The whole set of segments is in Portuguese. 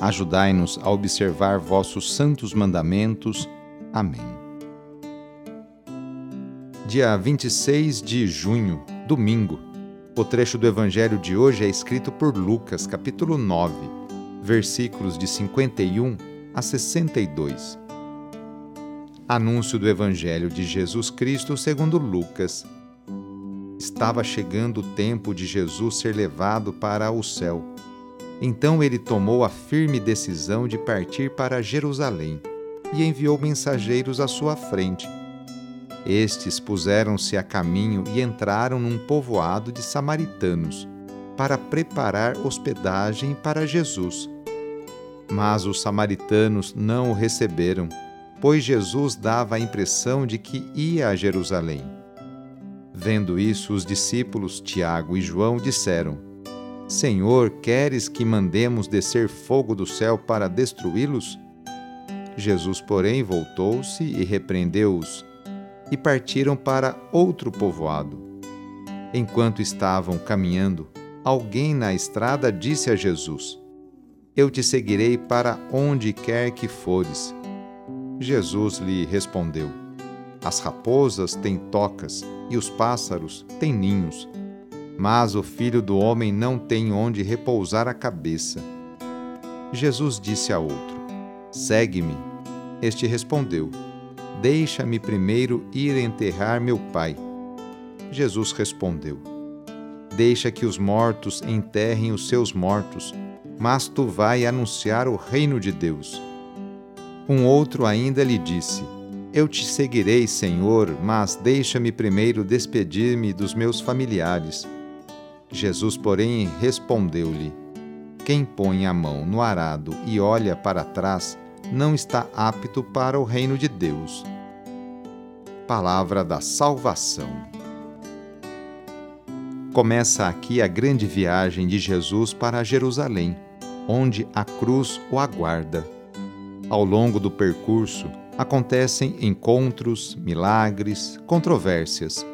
Ajudai-nos a observar vossos santos mandamentos. Amém. Dia 26 de junho, domingo. O trecho do evangelho de hoje é escrito por Lucas, capítulo 9, versículos de 51 a 62. Anúncio do evangelho de Jesus Cristo segundo Lucas. Estava chegando o tempo de Jesus ser levado para o céu então ele tomou a firme decisão de partir para Jerusalém e enviou mensageiros à sua frente. Estes puseram-se a caminho e entraram num povoado de samaritanos para preparar hospedagem para Jesus. Mas os samaritanos não o receberam, pois Jesus dava a impressão de que ia a Jerusalém. Vendo isso, os discípulos Tiago e João disseram: Senhor, queres que mandemos descer fogo do céu para destruí-los? Jesus, porém, voltou-se e repreendeu-os, e partiram para outro povoado. Enquanto estavam caminhando, alguém na estrada disse a Jesus: Eu te seguirei para onde quer que fores. Jesus lhe respondeu: As raposas têm tocas e os pássaros têm ninhos mas o filho do homem não tem onde repousar a cabeça. Jesus disse a outro: Segue-me. Este respondeu: Deixa-me primeiro ir enterrar meu pai. Jesus respondeu: Deixa que os mortos enterrem os seus mortos, mas tu vai anunciar o reino de Deus. Um outro ainda lhe disse: Eu te seguirei, Senhor, mas deixa-me primeiro despedir-me dos meus familiares. Jesus, porém, respondeu-lhe: Quem põe a mão no arado e olha para trás não está apto para o reino de Deus. Palavra da Salvação. Começa aqui a grande viagem de Jesus para Jerusalém, onde a cruz o aguarda. Ao longo do percurso, acontecem encontros, milagres, controvérsias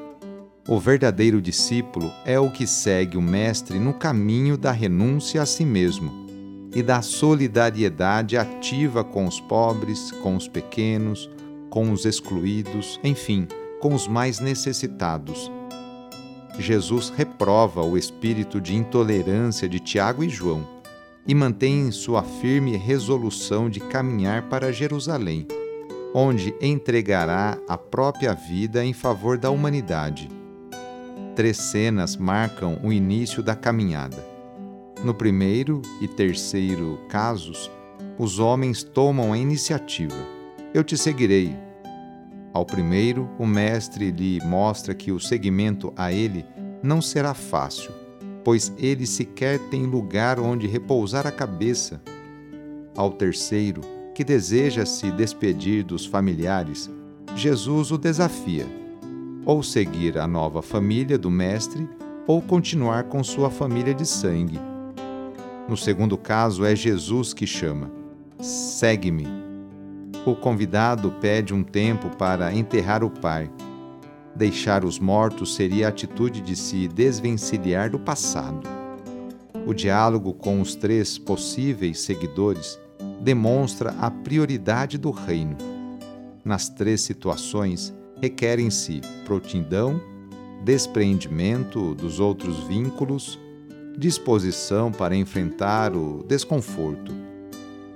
o verdadeiro discípulo é o que segue o Mestre no caminho da renúncia a si mesmo e da solidariedade ativa com os pobres, com os pequenos, com os excluídos, enfim, com os mais necessitados. Jesus reprova o espírito de intolerância de Tiago e João e mantém sua firme resolução de caminhar para Jerusalém, onde entregará a própria vida em favor da humanidade. Três cenas marcam o início da caminhada. No primeiro e terceiro casos, os homens tomam a iniciativa. Eu te seguirei. Ao primeiro, o mestre lhe mostra que o seguimento a ele não será fácil, pois ele sequer tem lugar onde repousar a cabeça. Ao terceiro, que deseja se despedir dos familiares, Jesus o desafia ou seguir a nova família do Mestre, ou continuar com sua família de sangue. No segundo caso, é Jesus que chama: Segue-me. O convidado pede um tempo para enterrar o pai. Deixar os mortos seria a atitude de se desvencilhar do passado. O diálogo com os três possíveis seguidores demonstra a prioridade do reino. Nas três situações, requerem-se prontidão, despreendimento dos outros vínculos, disposição para enfrentar o desconforto.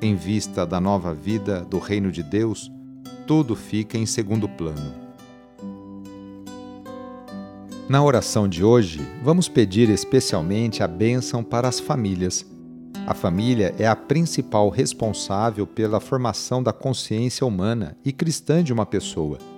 em vista da nova vida do reino de Deus, tudo fica em segundo plano. Na oração de hoje, vamos pedir especialmente a bênção para as famílias. A família é a principal responsável pela formação da consciência humana e cristã de uma pessoa.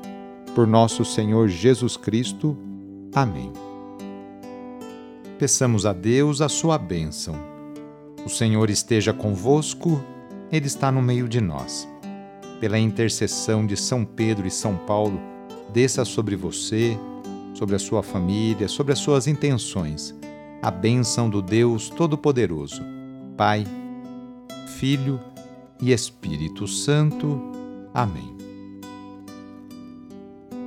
por nosso Senhor Jesus Cristo. Amém. Peçamos a Deus a sua bênção. O Senhor esteja convosco, Ele está no meio de nós. Pela intercessão de São Pedro e São Paulo, desça sobre você, sobre a sua família, sobre as suas intenções, a bênção do Deus Todo-Poderoso, Pai, Filho e Espírito Santo. Amém.